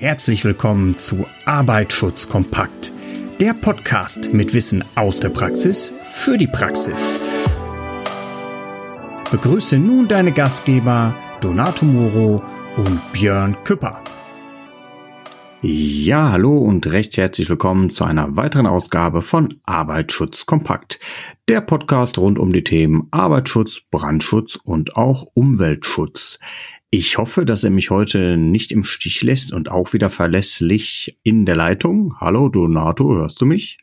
Herzlich willkommen zu Arbeitsschutz kompakt, der Podcast mit Wissen aus der Praxis für die Praxis. Begrüße nun deine Gastgeber Donato Moro und Björn Küpper. Ja, hallo und recht herzlich willkommen zu einer weiteren Ausgabe von Arbeitsschutz kompakt, der Podcast rund um die Themen Arbeitsschutz, Brandschutz und auch Umweltschutz. Ich hoffe, dass er mich heute nicht im Stich lässt und auch wieder verlässlich in der Leitung. Hallo Donato, hörst du mich?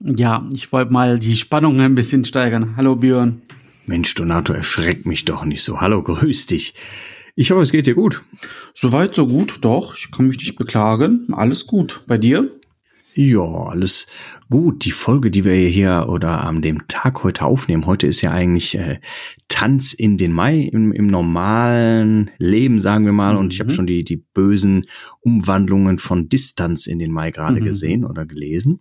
Ja, ich wollte mal die Spannung ein bisschen steigern. Hallo Björn. Mensch, Donato, erschreck mich doch nicht so. Hallo, grüß dich. Ich hoffe, es geht dir gut. Soweit, so gut, doch. Ich kann mich nicht beklagen. Alles gut. Bei dir? Ja, alles gut. Die Folge, die wir hier oder an dem Tag heute aufnehmen, heute ist ja eigentlich äh, Tanz in den Mai im, im normalen Leben, sagen wir mal. Und ich habe mhm. schon die, die bösen Umwandlungen von Distanz in den Mai gerade mhm. gesehen oder gelesen.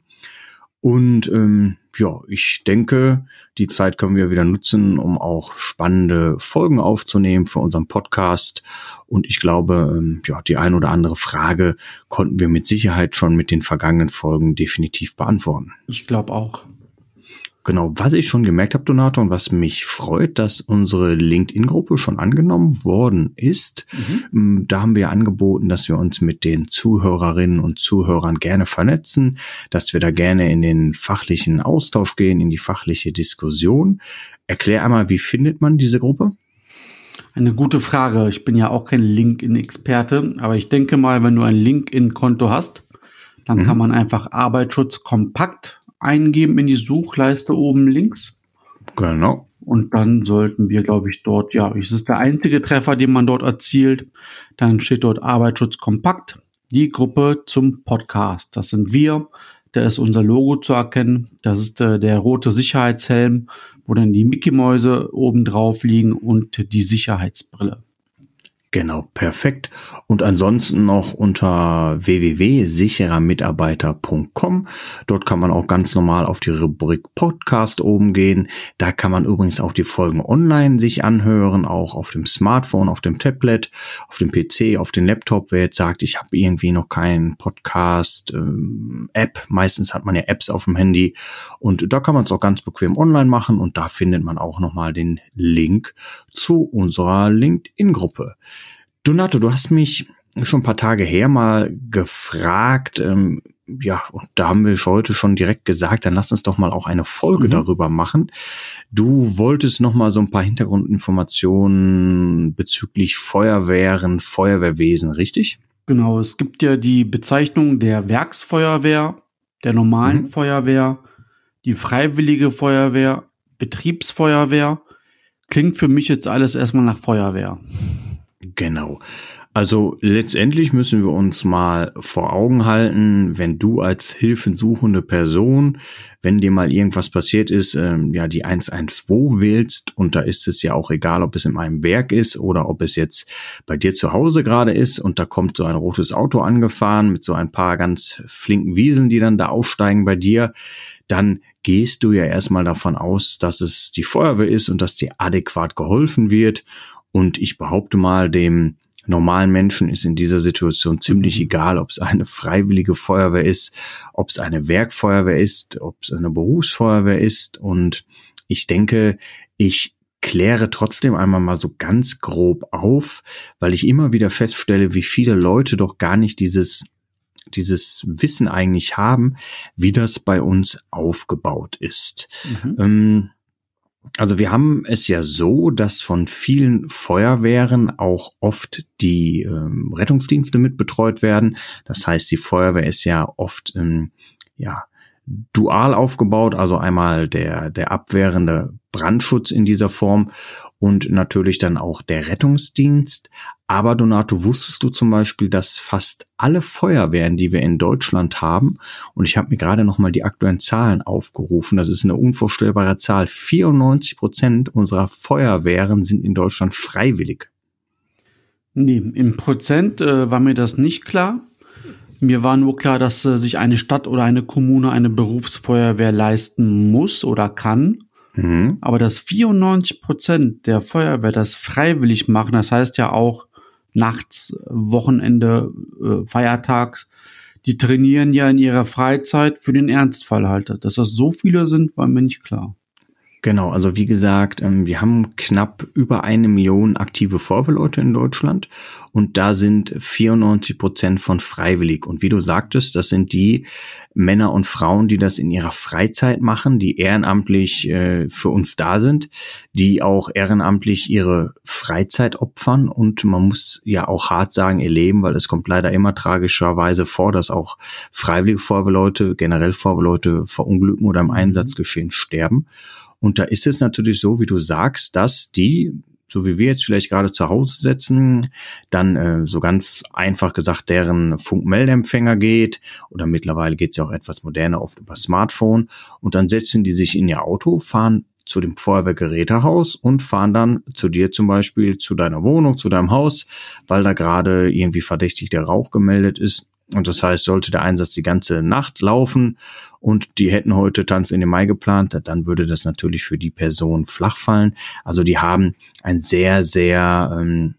Und ähm, ja, ich denke, die Zeit können wir wieder nutzen, um auch spannende Folgen aufzunehmen für unseren Podcast. Und ich glaube, ähm, ja, die ein oder andere Frage konnten wir mit Sicherheit schon mit den vergangenen Folgen definitiv beantworten. Ich glaube auch. Genau, was ich schon gemerkt habe, Donato, und was mich freut, dass unsere LinkedIn-Gruppe schon angenommen worden ist. Mhm. Mm, da haben wir angeboten, dass wir uns mit den Zuhörerinnen und Zuhörern gerne vernetzen, dass wir da gerne in den fachlichen Austausch gehen, in die fachliche Diskussion. Erklär einmal, wie findet man diese Gruppe? Eine gute Frage. Ich bin ja auch kein LinkedIn-Experte, aber ich denke mal, wenn du ein LinkedIn-Konto hast, dann mhm. kann man einfach Arbeitsschutz kompakt eingeben in die Suchleiste oben links. Genau. Und dann sollten wir, glaube ich, dort, ja, es ist der einzige Treffer, den man dort erzielt. Dann steht dort Arbeitsschutz kompakt, die Gruppe zum Podcast. Das sind wir. Da ist unser Logo zu erkennen. Das ist äh, der rote Sicherheitshelm, wo dann die Mickey-Mäuse oben drauf liegen und die Sicherheitsbrille. Genau, perfekt. Und ansonsten noch unter www.sicherermitarbeiter.com. Dort kann man auch ganz normal auf die Rubrik Podcast oben gehen. Da kann man übrigens auch die Folgen online sich anhören, auch auf dem Smartphone, auf dem Tablet, auf dem PC, auf dem Laptop. Wer jetzt sagt, ich habe irgendwie noch keinen Podcast-App, ähm, meistens hat man ja Apps auf dem Handy und da kann man es auch ganz bequem online machen und da findet man auch nochmal den Link zu unserer LinkedIn-Gruppe. Donato, du hast mich schon ein paar Tage her mal gefragt, ähm, ja, und da haben wir heute schon direkt gesagt, dann lass uns doch mal auch eine Folge mhm. darüber machen. Du wolltest noch mal so ein paar Hintergrundinformationen bezüglich Feuerwehren, Feuerwehrwesen, richtig? Genau, es gibt ja die Bezeichnung der Werksfeuerwehr, der normalen mhm. Feuerwehr, die freiwillige Feuerwehr, Betriebsfeuerwehr. Klingt für mich jetzt alles erstmal nach Feuerwehr. Genau. Also letztendlich müssen wir uns mal vor Augen halten, wenn du als hilfensuchende Person, wenn dir mal irgendwas passiert ist, ähm, ja die 112 wählst und da ist es ja auch egal, ob es in einem Werk ist oder ob es jetzt bei dir zu Hause gerade ist und da kommt so ein rotes Auto angefahren mit so ein paar ganz flinken Wieseln, die dann da aufsteigen bei dir, dann gehst du ja erstmal davon aus, dass es die Feuerwehr ist und dass dir adäquat geholfen wird und ich behaupte mal, dem normalen Menschen ist in dieser Situation ziemlich mhm. egal, ob es eine freiwillige Feuerwehr ist, ob es eine Werkfeuerwehr ist, ob es eine Berufsfeuerwehr ist. Und ich denke, ich kläre trotzdem einmal mal so ganz grob auf, weil ich immer wieder feststelle, wie viele Leute doch gar nicht dieses dieses Wissen eigentlich haben, wie das bei uns aufgebaut ist. Mhm. Ähm, also wir haben es ja so, dass von vielen Feuerwehren auch oft die ähm, Rettungsdienste mit betreut werden. Das heißt, die Feuerwehr ist ja oft ähm, ja dual aufgebaut, also einmal der der abwehrende Brandschutz in dieser Form und natürlich dann auch der Rettungsdienst. Aber Donato, wusstest du zum Beispiel, dass fast alle Feuerwehren, die wir in Deutschland haben, und ich habe mir gerade noch mal die aktuellen Zahlen aufgerufen, das ist eine unvorstellbare Zahl, 94 Prozent unserer Feuerwehren sind in Deutschland freiwillig. Nee, im Prozent äh, war mir das nicht klar. Mir war nur klar, dass äh, sich eine Stadt oder eine Kommune eine Berufsfeuerwehr leisten muss oder kann. Mhm. Aber dass 94 Prozent der Feuerwehr das freiwillig machen, das heißt ja auch, nachts, Wochenende, äh, Feiertags, die trainieren ja in ihrer Freizeit für den Ernstfall halt. Dass das so viele sind, war mir nicht klar. Genau, also wie gesagt, ähm, wir haben knapp über eine Million aktive Feuerwehrleute in Deutschland und da sind 94 Prozent von freiwillig. Und wie du sagtest, das sind die Männer und Frauen, die das in ihrer Freizeit machen, die ehrenamtlich äh, für uns da sind, die auch ehrenamtlich ihre Freizeit opfern und man muss ja auch hart sagen, ihr Leben, weil es kommt leider immer tragischerweise vor, dass auch freiwillige Feuerwehrleute, generell Feuerwehrleute verunglücken oder im mhm. Einsatzgeschehen sterben. Und da ist es natürlich so, wie du sagst, dass die so wie wir jetzt vielleicht gerade zu Hause sitzen, dann äh, so ganz einfach gesagt deren Funkmeldempfänger geht. Oder mittlerweile geht es ja auch etwas moderner oft über Smartphone. Und dann setzen die sich in ihr Auto, fahren zu dem Feuerwehrgerätehaus und fahren dann zu dir zum Beispiel zu deiner Wohnung, zu deinem Haus, weil da gerade irgendwie verdächtig der Rauch gemeldet ist und das heißt, sollte der Einsatz die ganze Nacht laufen und die hätten heute Tanz in den Mai geplant, dann würde das natürlich für die Person flach fallen. Also die haben ein sehr, sehr, ähm,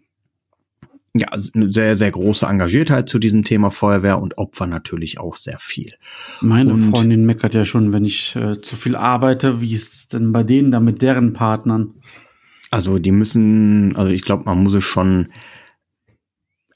ja, eine sehr, sehr große Engagiertheit zu diesem Thema Feuerwehr und opfern natürlich auch sehr viel. Meine und Freundin meckert ja schon, wenn ich äh, zu viel arbeite. Wie ist es denn bei denen da mit deren Partnern? Also die müssen, also ich glaube, man muss es schon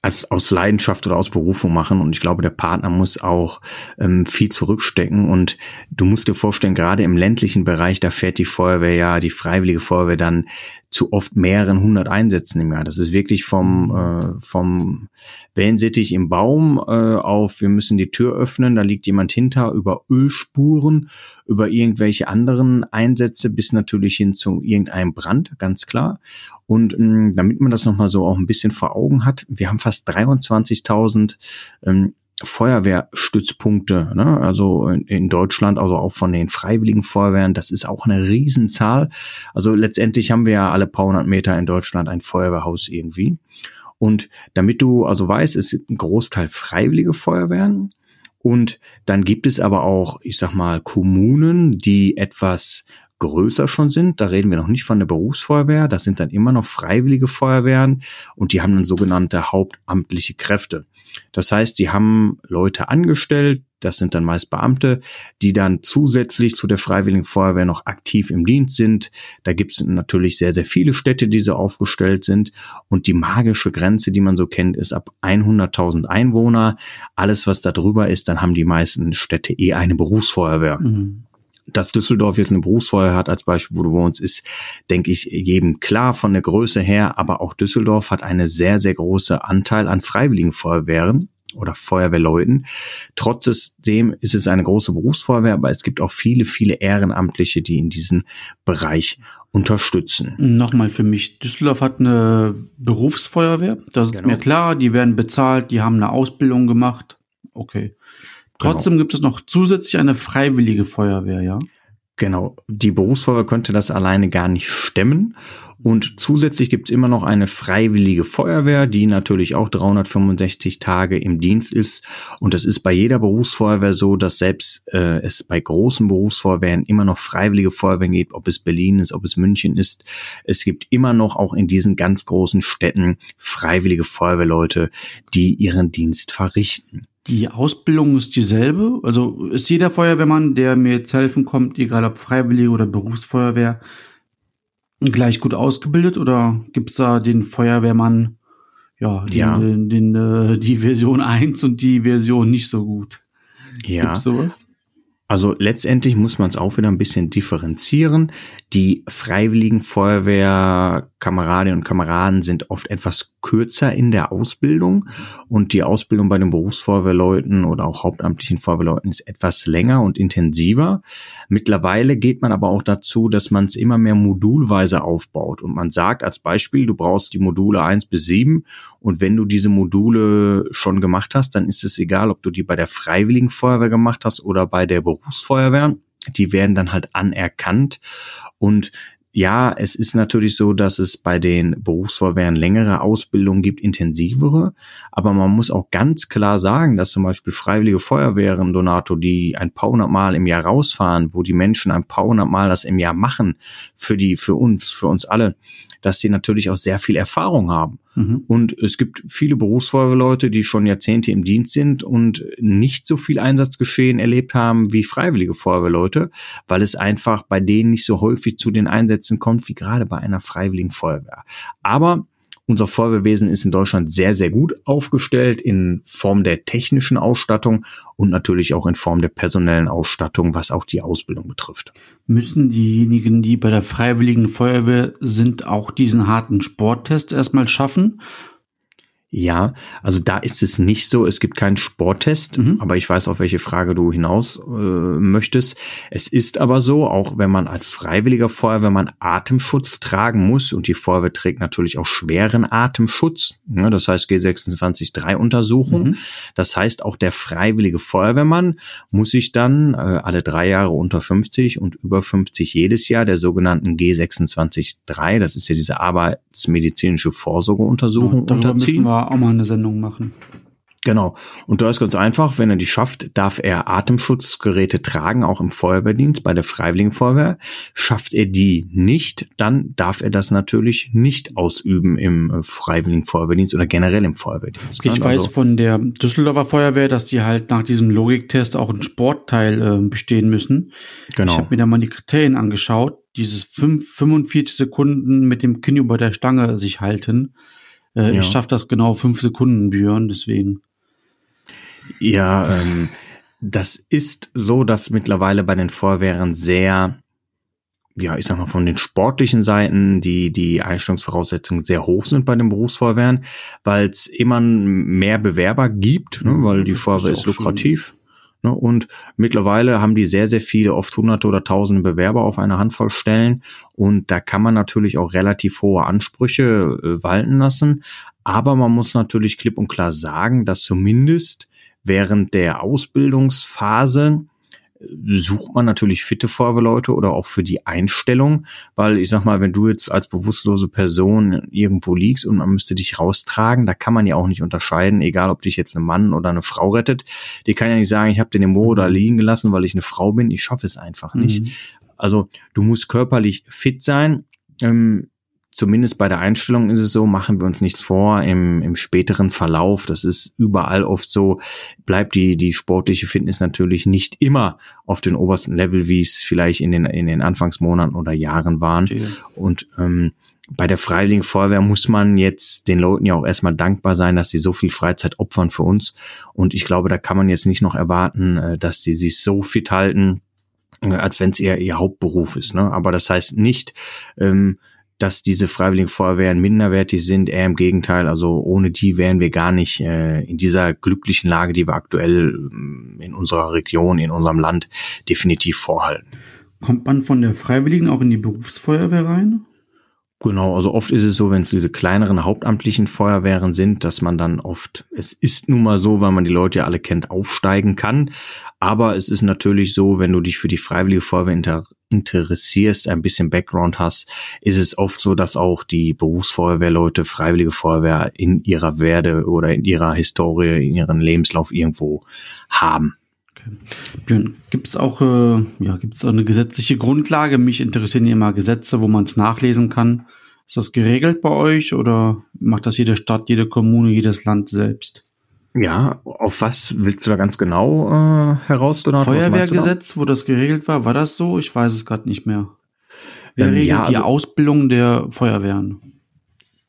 als aus Leidenschaft oder aus Berufung machen. Und ich glaube, der Partner muss auch ähm, viel zurückstecken. Und du musst dir vorstellen, gerade im ländlichen Bereich, da fährt die Feuerwehr ja, die freiwillige Feuerwehr dann zu oft mehreren hundert Einsätzen im Jahr. Das ist wirklich vom, äh, vom Wellensittich im Baum äh, auf, wir müssen die Tür öffnen, da liegt jemand hinter, über Ölspuren, über irgendwelche anderen Einsätze bis natürlich hin zu irgendeinem Brand, ganz klar. Und ähm, damit man das nochmal so auch ein bisschen vor Augen hat, wir haben fast 23.000 ähm, Feuerwehrstützpunkte, ne? also in, in, Deutschland, also auch von den freiwilligen Feuerwehren, das ist auch eine Riesenzahl. Also letztendlich haben wir ja alle paar hundert Meter in Deutschland ein Feuerwehrhaus irgendwie. Und damit du also weißt, es sind ein Großteil freiwillige Feuerwehren. Und dann gibt es aber auch, ich sag mal, Kommunen, die etwas größer schon sind. Da reden wir noch nicht von der Berufsfeuerwehr. Das sind dann immer noch freiwillige Feuerwehren und die haben dann sogenannte hauptamtliche Kräfte. Das heißt, die haben Leute angestellt, das sind dann meist Beamte, die dann zusätzlich zu der Freiwilligen Feuerwehr noch aktiv im Dienst sind. Da gibt es natürlich sehr, sehr viele Städte, die so aufgestellt sind. Und die magische Grenze, die man so kennt, ist ab 100.000 Einwohner. Alles, was da drüber ist, dann haben die meisten Städte eh eine Berufsfeuerwehr. Mhm dass Düsseldorf jetzt eine Berufsfeuer hat als Beispiel, wo du wohnst, ist, denke ich, jedem klar von der Größe her. Aber auch Düsseldorf hat eine sehr, sehr große Anteil an freiwilligen Feuerwehren oder Feuerwehrleuten. Trotzdem ist es eine große Berufsfeuerwehr, aber es gibt auch viele, viele Ehrenamtliche, die in diesem Bereich unterstützen. Nochmal für mich, Düsseldorf hat eine Berufsfeuerwehr, das ist genau. mir klar, die werden bezahlt, die haben eine Ausbildung gemacht. Okay. Genau. Trotzdem genau. gibt es noch zusätzlich eine freiwillige Feuerwehr, ja? Genau, die Berufsfeuerwehr könnte das alleine gar nicht stemmen. Und zusätzlich gibt es immer noch eine freiwillige Feuerwehr, die natürlich auch 365 Tage im Dienst ist. Und das ist bei jeder Berufsfeuerwehr so, dass selbst äh, es bei großen Berufsfeuerwehren immer noch freiwillige Feuerwehren gibt, ob es Berlin ist, ob es München ist. Es gibt immer noch auch in diesen ganz großen Städten freiwillige Feuerwehrleute, die ihren Dienst verrichten. Die Ausbildung ist dieselbe. Also ist jeder Feuerwehrmann, der mir jetzt helfen kommt, egal ob Freiwillige oder Berufsfeuerwehr, gleich gut ausgebildet oder gibt es da den Feuerwehrmann, ja, den, ja. Den, den, den, äh, die Version 1 und die Version nicht so gut? Ja. Gibt's sowas? Also letztendlich muss man es auch wieder ein bisschen differenzieren. Die freiwilligen Feuerwehrkameradinnen und Kameraden sind oft etwas kürzer in der Ausbildung und die Ausbildung bei den Berufsfeuerwehrleuten oder auch hauptamtlichen Feuerwehrleuten ist etwas länger und intensiver. Mittlerweile geht man aber auch dazu, dass man es immer mehr modulweise aufbaut und man sagt als Beispiel, du brauchst die Module eins bis sieben und wenn du diese Module schon gemacht hast, dann ist es egal, ob du die bei der freiwilligen Feuerwehr gemacht hast oder bei der. Die werden dann halt anerkannt und ja, es ist natürlich so, dass es bei den Berufsfeuerwehren längere Ausbildungen gibt, intensivere. Aber man muss auch ganz klar sagen, dass zum Beispiel freiwillige Feuerwehren, Donato, die ein paar hundert Mal im Jahr rausfahren, wo die Menschen ein paar hundert Mal das im Jahr machen, für die, für uns, für uns alle, dass sie natürlich auch sehr viel Erfahrung haben. Mhm. Und es gibt viele Berufsfeuerwehrleute, die schon Jahrzehnte im Dienst sind und nicht so viel Einsatzgeschehen erlebt haben wie freiwillige Feuerwehrleute, weil es einfach bei denen nicht so häufig zu den Einsätzen kommt wie gerade bei einer freiwilligen Feuerwehr. Aber unser Feuerwehrwesen ist in Deutschland sehr, sehr gut aufgestellt in Form der technischen Ausstattung und natürlich auch in Form der personellen Ausstattung, was auch die Ausbildung betrifft. Müssen diejenigen, die bei der Freiwilligen Feuerwehr sind, auch diesen harten Sporttest erstmal schaffen? Ja, also da ist es nicht so. Es gibt keinen Sporttest, Mhm. aber ich weiß, auf welche Frage du hinaus äh, möchtest. Es ist aber so, auch wenn man als freiwilliger Feuerwehrmann Atemschutz tragen muss und die Feuerwehr trägt natürlich auch schweren Atemschutz, ne, das heißt G26-3 Untersuchung. Mhm. Das heißt, auch der freiwillige Feuerwehrmann muss sich dann äh, alle drei Jahre unter 50 und über 50 jedes Jahr der sogenannten G26-3, das ist ja diese arbeitsmedizinische Vorsorgeuntersuchung müssen unterziehen. Auch mal eine Sendung machen. Genau. Und da ist ganz einfach, wenn er die schafft, darf er Atemschutzgeräte tragen, auch im Feuerwehrdienst, bei der Freiwilligen Feuerwehr. Schafft er die nicht, dann darf er das natürlich nicht ausüben im äh, Freiwilligen Feuerwehrdienst oder generell im Feuerwehrdienst. Ich ne? weiß Also- von der Düsseldorfer Feuerwehr, dass die halt nach diesem Logiktest auch einen Sportteil äh, bestehen müssen. Ich Genau. habe mir da mal die Kriterien angeschaut. Dieses fünf, 45 Sekunden mit dem Kinn über der Stange sich halten. Äh, Ja. Ich schaffe das genau fünf Sekunden, Björn, deswegen. Ja, ähm, das ist so, dass mittlerweile bei den Feuerwehren sehr, ja, ich sag mal, von den sportlichen Seiten die, die Einstellungsvoraussetzungen sehr hoch sind bei den Berufsfeuerwehren, weil es immer mehr Bewerber gibt, ne, weil die ist Feuerwehr auch ist lukrativ. Ne, und mittlerweile haben die sehr, sehr viele, oft hunderte oder tausende Bewerber auf eine Handvoll Stellen. Und da kann man natürlich auch relativ hohe Ansprüche äh, walten lassen. Aber man muss natürlich klipp und klar sagen, dass zumindest während der Ausbildungsphase sucht man natürlich fitte Feuerwehrleute oder auch für die Einstellung, weil ich sag mal, wenn du jetzt als bewusstlose Person irgendwo liegst und man müsste dich raustragen, da kann man ja auch nicht unterscheiden, egal ob dich jetzt ein Mann oder eine Frau rettet. Die kann ja nicht sagen, ich habe den im Moor da liegen gelassen, weil ich eine Frau bin. Ich schaffe es einfach nicht. Mhm. Also du musst körperlich fit sein. Ähm, zumindest bei der Einstellung ist es so, machen wir uns nichts vor, im, im späteren Verlauf, das ist überall oft so, bleibt die, die sportliche Fitness natürlich nicht immer auf den obersten Level, wie es vielleicht in den, in den Anfangsmonaten oder Jahren waren. Verstehe. Und ähm, bei der Freiwilligen Feuerwehr muss man jetzt den Leuten ja auch erstmal dankbar sein, dass sie so viel Freizeit opfern für uns. Und ich glaube, da kann man jetzt nicht noch erwarten, äh, dass sie sich so fit halten, äh, als wenn es eher ihr Hauptberuf ist. Ne? Aber das heißt nicht, ähm, dass diese Freiwilligen Feuerwehren minderwertig sind. Eher im Gegenteil. Also ohne die wären wir gar nicht äh, in dieser glücklichen Lage, die wir aktuell ähm, in unserer Region, in unserem Land definitiv vorhalten. Kommt man von der Freiwilligen auch in die Berufsfeuerwehr rein? Genau, also oft ist es so, wenn es diese kleineren hauptamtlichen Feuerwehren sind, dass man dann oft, es ist nun mal so, weil man die Leute ja alle kennt, aufsteigen kann. Aber es ist natürlich so, wenn du dich für die Freiwillige Feuerwehr inter interessierst, ein bisschen Background hast, ist es oft so, dass auch die Berufsfeuerwehrleute Freiwillige Feuerwehr in ihrer Werde oder in ihrer Historie, in ihren Lebenslauf irgendwo haben. Björn, gibt es auch, äh, ja, gibt's auch eine gesetzliche Grundlage? Mich interessieren ja immer Gesetze, wo man es nachlesen kann. Ist das geregelt bei euch oder macht das jede Stadt, jede Kommune, jedes Land selbst? Ja, auf was willst du da ganz genau äh, heraus? Donat? Was meinst du da? Feuerwehrgesetz, wo das geregelt war, war das so? Ich weiß es gerade nicht mehr. Wer Ähm, regelt ja, die also- Ausbildung der Feuerwehren?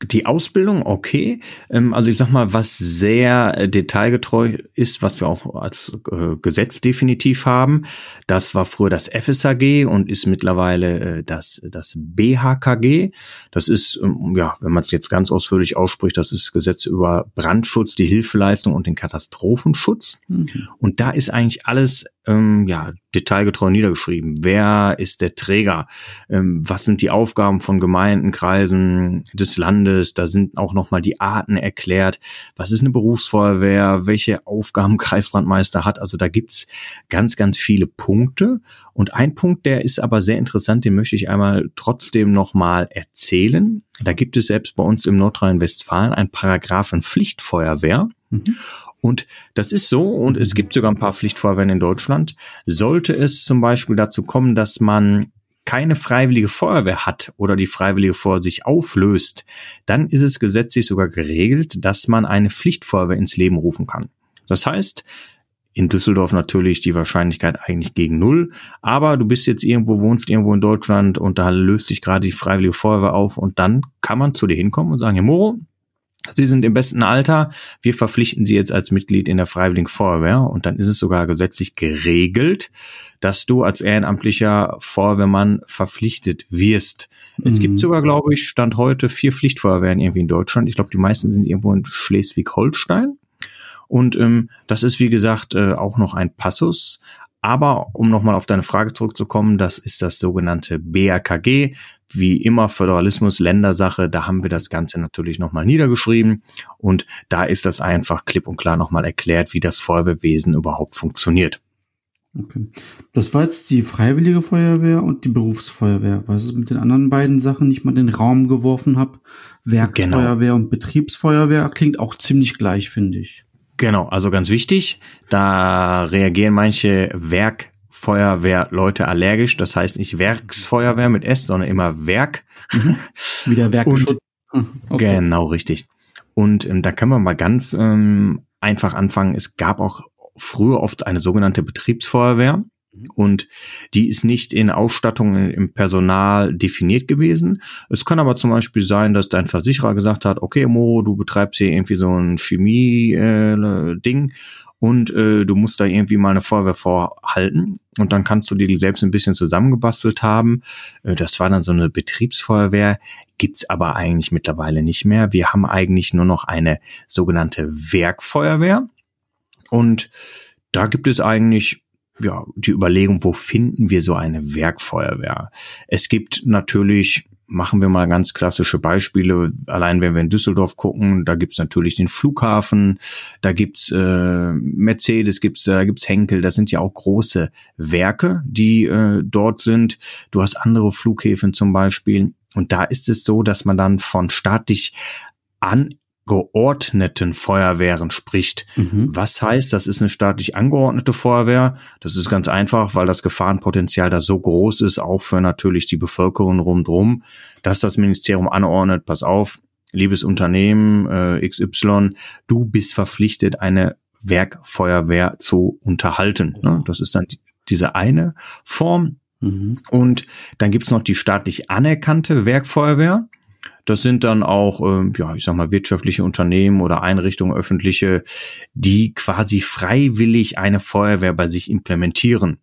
Die Ausbildung, okay. Ähm, also ich sag mal, was sehr äh, detailgetreu ist, was wir auch als äh, Gesetz definitiv haben, das war früher das FSAG und ist mittlerweile äh, das, das BHKG. Das ist, ähm, ja, wenn man es jetzt ganz ausführlich ausspricht, das ist Gesetz über Brandschutz, die Hilfeleistung und den Katastrophenschutz. Mhm. Und da ist eigentlich alles ähm, ja, detailgetreu niedergeschrieben. Wer ist der Träger? Ähm, was sind die Aufgaben von Gemeinden, Kreisen des Landes? Da sind auch nochmal die Arten erklärt. Was ist eine Berufsfeuerwehr? Welche Aufgaben Kreisbrandmeister hat? Also da gibt's ganz, ganz viele Punkte. Und ein Punkt, der ist aber sehr interessant, den möchte ich einmal trotzdem nochmal erzählen. Da gibt es selbst bei uns im Nordrhein-Westfalen einen Paragraphen Pflichtfeuerwehr. Mhm. Und das ist so, und es gibt sogar ein paar Pflichtfeuerwehren in Deutschland. Sollte es zum Beispiel dazu kommen, dass man keine freiwillige Feuerwehr hat oder die freiwillige Feuerwehr sich auflöst, dann ist es gesetzlich sogar geregelt, dass man eine Pflichtfeuerwehr ins Leben rufen kann. Das heißt, in Düsseldorf natürlich die Wahrscheinlichkeit eigentlich gegen null. Aber du bist jetzt irgendwo, wohnst irgendwo in Deutschland und da löst sich gerade die Freiwillige Feuerwehr auf und dann kann man zu dir hinkommen und sagen, Herr Moro, Sie sind im besten Alter, wir verpflichten Sie jetzt als Mitglied in der Freiwilligen Feuerwehr und dann ist es sogar gesetzlich geregelt, dass du als ehrenamtlicher Feuerwehrmann verpflichtet wirst. Mhm. Es gibt mhm. sogar, glaube ich, Stand heute vier Pflichtfeuerwehren irgendwie in Deutschland. Ich glaube, die meisten sind irgendwo in Schleswig-Holstein. Und ähm, das ist, wie gesagt, äh, auch noch ein Passus. Aber um nochmal auf deine Frage zurückzukommen, das ist das sogenannte BAKG. Wie immer Föderalismus, Ländersache, da haben wir das Ganze natürlich nochmal niedergeschrieben. Und da ist das einfach klipp und klar nochmal erklärt, wie das Feuerwehrwesen überhaupt funktioniert. Okay. Das war jetzt die Freiwillige Feuerwehr und die Berufsfeuerwehr. Was ist mit den anderen beiden Sachen, die ich mal in den Raum geworfen habe? Werksfeuerwehr genau. und Betriebsfeuerwehr klingt auch ziemlich gleich, finde ich. Genau, also ganz wichtig, da reagieren manche Werkfeuerwehrleute allergisch. Das heißt nicht Werksfeuerwehr mit S, sondern immer Werk. Mhm. Wieder Werkschutz. Hm, okay. Genau, richtig. Und ähm, da können wir mal ganz ähm, einfach anfangen. Es gab auch früher oft eine sogenannte Betriebsfeuerwehr. Und die ist nicht in Ausstattung im Personal definiert gewesen. Es kann aber zum Beispiel sein, dass dein Versicherer gesagt hat, okay, Mo, du betreibst hier irgendwie so ein Chemie-Ding äh, und äh, du musst da irgendwie mal eine Feuerwehr vorhalten. Und dann kannst du dir die selbst ein bisschen zusammengebastelt haben. Äh, das war dann so eine Betriebsfeuerwehr, gibt's aber eigentlich mittlerweile nicht mehr. Wir haben eigentlich nur noch eine sogenannte Werkfeuerwehr. Und da gibt es eigentlich ja, die Überlegung, wo finden wir so eine Werkfeuerwehr? Es gibt natürlich machen wir mal ganz klassische Beispiele. Allein wenn wir in Düsseldorf gucken, da gibt's natürlich den Flughafen, da gibt's äh, Mercedes, gibt's, da gibt's Henkel, das sind ja auch große Werke, die äh, dort sind. Du hast andere Flughäfen zum Beispiel. Und da ist es so, dass man dann von staatlich an geordneten Feuerwehren spricht. Mhm. Was heißt, das ist eine staatlich angeordnete Feuerwehr? Das ist ganz einfach, weil das Gefahrenpotenzial da so groß ist, auch für natürlich die Bevölkerung rundherum, dass das Ministerium anordnet, pass auf, liebes Unternehmen äh, XY, du bist verpflichtet, eine Werkfeuerwehr zu unterhalten. Ne? Das ist dann die, diese eine Form. Mhm. Und dann gibt's noch die staatlich anerkannte Werkfeuerwehr. Das sind dann auch, ähm, ja, ich sag mal, wirtschaftliche Unternehmen oder Einrichtungen, öffentliche, die quasi freiwillig eine Feuerwehr bei sich implementieren.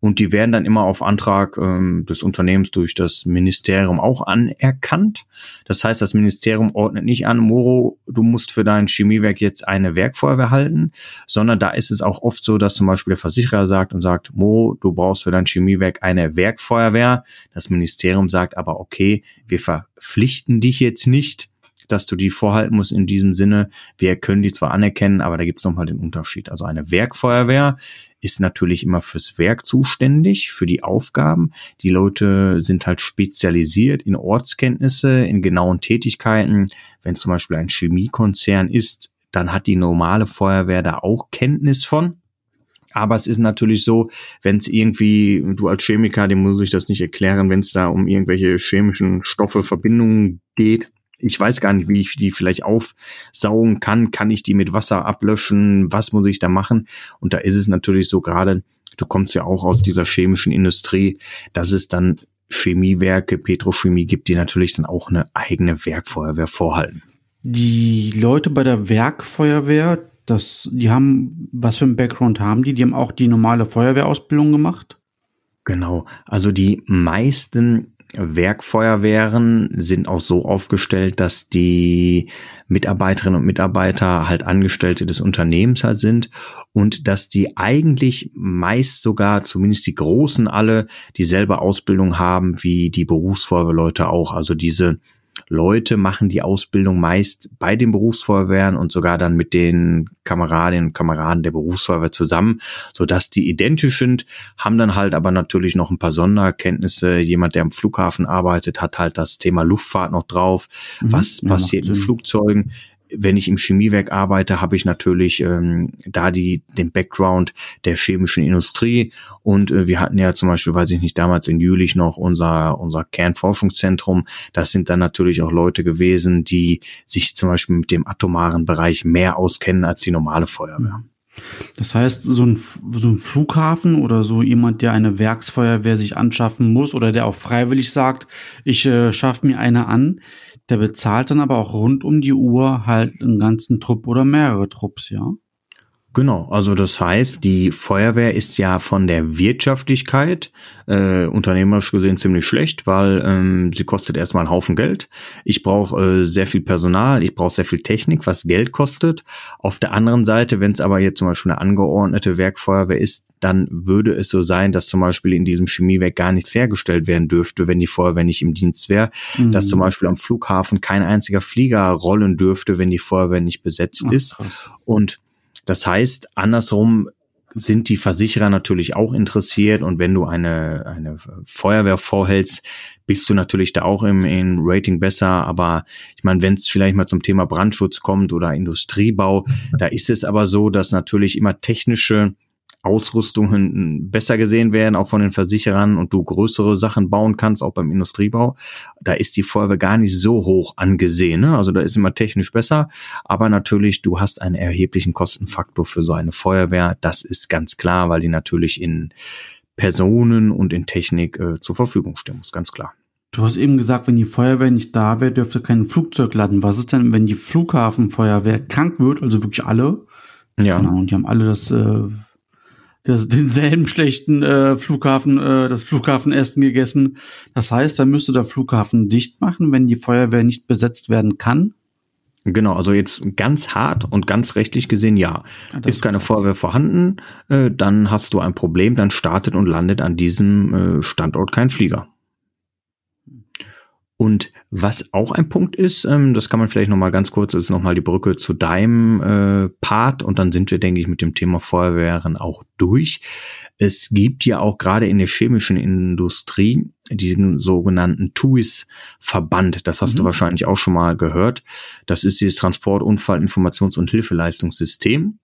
Und die werden dann immer auf Antrag ähm, des Unternehmens durch das Ministerium auch anerkannt. Das heißt, das Ministerium ordnet nicht an, Moro, du musst für dein Chemiewerk jetzt eine Werkfeuerwehr halten, sondern da ist es auch oft so, dass zum Beispiel der Versicherer sagt und sagt, Moro, du brauchst für dein Chemiewerk eine Werkfeuerwehr. Das Ministerium sagt aber, okay, wir verpflichten dich jetzt nicht dass du die vorhalten musst in diesem Sinne. Wir können die zwar anerkennen, aber da gibt es nochmal den Unterschied. Also eine Werkfeuerwehr ist natürlich immer fürs Werk zuständig, für die Aufgaben. Die Leute sind halt spezialisiert in Ortskenntnisse, in genauen Tätigkeiten. Wenn zum Beispiel ein Chemiekonzern ist, dann hat die normale Feuerwehr da auch Kenntnis von. Aber es ist natürlich so, wenn es irgendwie, du als Chemiker, dem muss ich das nicht erklären, wenn es da um irgendwelche chemischen Stoffe, Verbindungen geht, ich weiß gar nicht, wie ich die vielleicht aufsaugen kann. Kann ich die mit Wasser ablöschen? Was muss ich da machen? Und da ist es natürlich so gerade, du kommst ja auch aus dieser chemischen Industrie, dass es dann Chemiewerke, Petrochemie gibt, die natürlich dann auch eine eigene Werkfeuerwehr vorhalten. Die Leute bei der Werkfeuerwehr, das, die haben, was für ein Background haben die? Die haben auch die normale Feuerwehrausbildung gemacht? Genau. Also die meisten Werkfeuerwehren sind auch so aufgestellt, dass die Mitarbeiterinnen und Mitarbeiter halt Angestellte des Unternehmens halt sind und dass die eigentlich meist sogar, zumindest die Großen alle, dieselbe Ausbildung haben wie die Berufsfeuerwehrleute auch. Also diese Leute machen die Ausbildung meist bei den Berufsfeuerwehren und sogar dann mit den Kameradinnen und Kameraden der Berufsfeuerwehr zusammen, so dass die identisch sind, haben dann halt aber natürlich noch ein paar Sonderkenntnisse. Jemand, der am Flughafen arbeitet, hat halt das Thema Luftfahrt noch drauf. Mhm, was passiert in Flugzeugen? Wenn ich im Chemiewerk arbeite, habe ich natürlich ähm, da die den Background der chemischen Industrie und äh, wir hatten ja zum Beispiel, weiß ich nicht, damals in Jülich noch unser unser Kernforschungszentrum. Das sind dann natürlich auch Leute gewesen, die sich zum Beispiel mit dem atomaren Bereich mehr auskennen als die normale Feuerwehr. Das heißt, so ein, so ein Flughafen oder so jemand, der eine Werksfeuerwehr sich anschaffen muss oder der auch freiwillig sagt, ich äh, schaffe mir eine an, der bezahlt dann aber auch rund um die Uhr halt einen ganzen Trupp oder mehrere Trupps, ja? Genau, also das heißt, die Feuerwehr ist ja von der Wirtschaftlichkeit äh, unternehmerisch gesehen ziemlich schlecht, weil ähm, sie kostet erstmal einen Haufen Geld. Ich brauche äh, sehr viel Personal, ich brauche sehr viel Technik, was Geld kostet. Auf der anderen Seite, wenn es aber jetzt zum Beispiel eine angeordnete Werkfeuerwehr ist, dann würde es so sein, dass zum Beispiel in diesem Chemiewerk gar nichts hergestellt werden dürfte, wenn die Feuerwehr nicht im Dienst wäre. Mhm. Dass zum Beispiel am Flughafen kein einziger Flieger rollen dürfte, wenn die Feuerwehr nicht besetzt Ach, ist. Und das heißt, andersrum sind die Versicherer natürlich auch interessiert und wenn du eine, eine Feuerwehr vorhältst, bist du natürlich da auch im, im Rating besser. Aber ich meine, wenn es vielleicht mal zum Thema Brandschutz kommt oder Industriebau, da ist es aber so, dass natürlich immer technische Ausrüstungen besser gesehen werden, auch von den Versicherern und du größere Sachen bauen kannst, auch beim Industriebau, da ist die Feuerwehr gar nicht so hoch angesehen. Ne? Also da ist immer technisch besser, aber natürlich, du hast einen erheblichen Kostenfaktor für so eine Feuerwehr. Das ist ganz klar, weil die natürlich in Personen und in Technik äh, zur Verfügung stehen muss, ganz klar. Du hast eben gesagt, wenn die Feuerwehr nicht da wäre, dürfte kein Flugzeug landen. Was ist denn, wenn die Flughafenfeuerwehr krank wird, also wirklich alle? Ja. Genau, und die haben alle das äh, das, denselben schlechten äh, Flughafen, äh, das Flughafenessen gegessen. Das heißt, da müsste der Flughafen dicht machen, wenn die Feuerwehr nicht besetzt werden kann. Genau, also jetzt ganz hart und ganz rechtlich gesehen, ja. ja ist keine Feuerwehr vorhanden, äh, dann hast du ein Problem, dann startet und landet an diesem äh, Standort kein Flieger. Und was auch ein Punkt ist, ähm, das kann man vielleicht noch mal ganz kurz, ist noch mal die Brücke zu deinem äh, Part und dann sind wir, denke ich, mit dem Thema Feuerwehren auch durch. Es gibt ja auch gerade in der chemischen Industrie diesen sogenannten TUIS-Verband. Das hast mhm. du wahrscheinlich auch schon mal gehört. Das ist dieses Transport-, Unfall-, Informations- und Hilfeleistungssystem.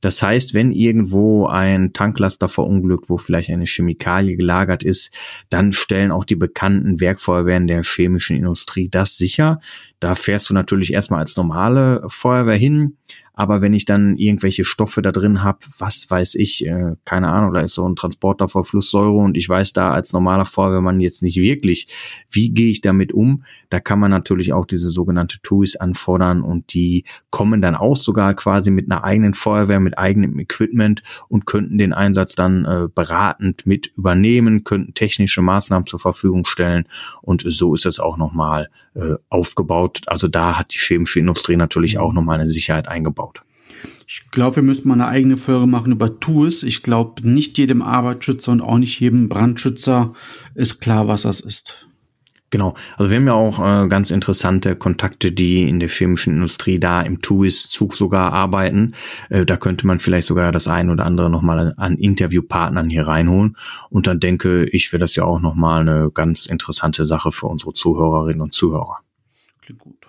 Das heißt, wenn irgendwo ein Tanklaster verunglückt, wo vielleicht eine Chemikalie gelagert ist, dann stellen auch die bekannten Werkfeuerwehren der chemischen Industrie das sicher. Da fährst du natürlich erstmal als normale Feuerwehr hin, aber wenn ich dann irgendwelche Stoffe da drin habe, was weiß ich, äh, keine Ahnung, da ist so ein Transporter vor Flusssäure und ich weiß da als normaler Feuerwehrmann jetzt nicht wirklich, wie gehe ich damit um, da kann man natürlich auch diese sogenannte TUIs anfordern und die kommen dann auch sogar quasi mit einer eigenen Feuerwehr, mit eigenem Equipment und könnten den Einsatz dann äh, beratend mit übernehmen, könnten technische Maßnahmen zur Verfügung stellen und so ist es auch nochmal äh, aufgebaut. Also da hat die chemische Industrie natürlich auch nochmal eine Sicherheit eingebaut. Ich glaube, wir müssen mal eine eigene Folge machen über Tools. Ich glaube, nicht jedem Arbeitsschützer und auch nicht jedem Brandschützer ist klar, was das ist. Genau, also wir haben ja auch äh, ganz interessante Kontakte, die in der chemischen Industrie da im TUIS-Zug sogar arbeiten. Äh, da könnte man vielleicht sogar das ein oder andere nochmal an Interviewpartnern hier reinholen. Und dann denke ich, wäre das ja auch nochmal eine ganz interessante Sache für unsere Zuhörerinnen und Zuhörer. Klingt gut.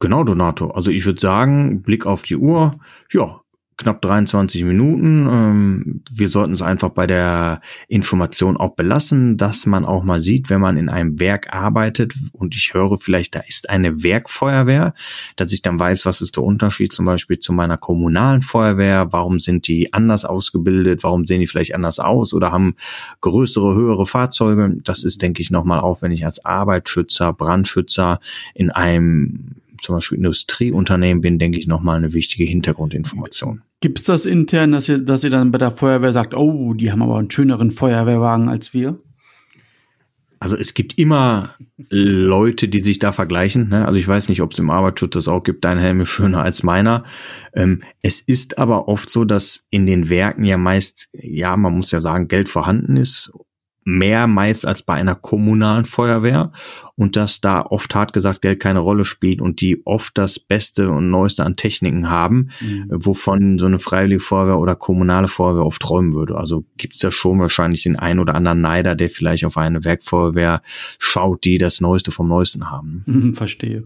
Genau, Donato. Also ich würde sagen, Blick auf die Uhr, ja, knapp 23 Minuten. Ähm, wir sollten es einfach bei der Information auch belassen, dass man auch mal sieht, wenn man in einem Werk arbeitet und ich höre vielleicht, da ist eine Werkfeuerwehr, dass ich dann weiß, was ist der Unterschied zum Beispiel zu meiner kommunalen Feuerwehr, warum sind die anders ausgebildet, warum sehen die vielleicht anders aus oder haben größere, höhere Fahrzeuge. Das ist, denke ich, nochmal ich als Arbeitsschützer, Brandschützer in einem zum Beispiel Industrieunternehmen bin, denke ich, nochmal eine wichtige Hintergrundinformation. Gibt es das intern, dass ihr, dass ihr dann bei der Feuerwehr sagt, oh, die haben aber einen schöneren Feuerwehrwagen als wir? Also es gibt immer Leute, die sich da vergleichen. Ne? Also ich weiß nicht, ob es im Arbeitsschutz das auch gibt, dein Helm ist schöner als meiner. Ähm, es ist aber oft so, dass in den Werken ja meist, ja, man muss ja sagen, Geld vorhanden ist mehr meist als bei einer kommunalen Feuerwehr und dass da oft hart gesagt Geld keine Rolle spielt und die oft das Beste und Neueste an Techniken haben, mhm. wovon so eine Freiwillige Feuerwehr oder kommunale Feuerwehr oft träumen würde. Also gibt es da schon wahrscheinlich den einen oder anderen Neider, der vielleicht auf eine Werkfeuerwehr schaut, die das Neueste vom Neuesten haben. Mhm, verstehe.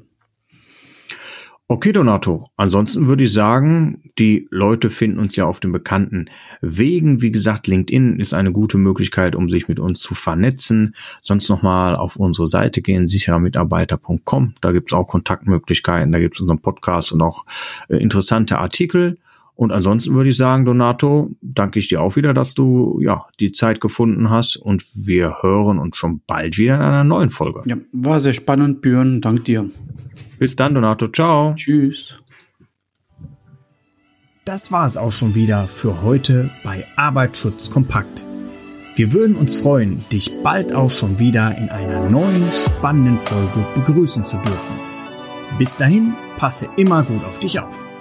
Okay, Donato. Ansonsten würde ich sagen, die Leute finden uns ja auf den bekannten Wegen. Wie gesagt, LinkedIn ist eine gute Möglichkeit, um sich mit uns zu vernetzen. Sonst nochmal auf unsere Seite gehen, sicherermitarbeiter.com. Da gibt's auch Kontaktmöglichkeiten, da gibt's unseren Podcast und auch äh, interessante Artikel. Und ansonsten würde ich sagen, Donato, danke ich dir auch wieder, dass du ja die Zeit gefunden hast und wir hören uns schon bald wieder in einer neuen Folge. Ja, war sehr spannend, Björn. Dank dir. Bis dann, Donato. Ciao. Tschüss. Das war es auch schon wieder für heute bei Arbeitsschutz kompakt. Wir würden uns freuen, dich bald auch schon wieder in einer neuen spannenden Folge begrüßen zu dürfen. Bis dahin, passe immer gut auf dich auf.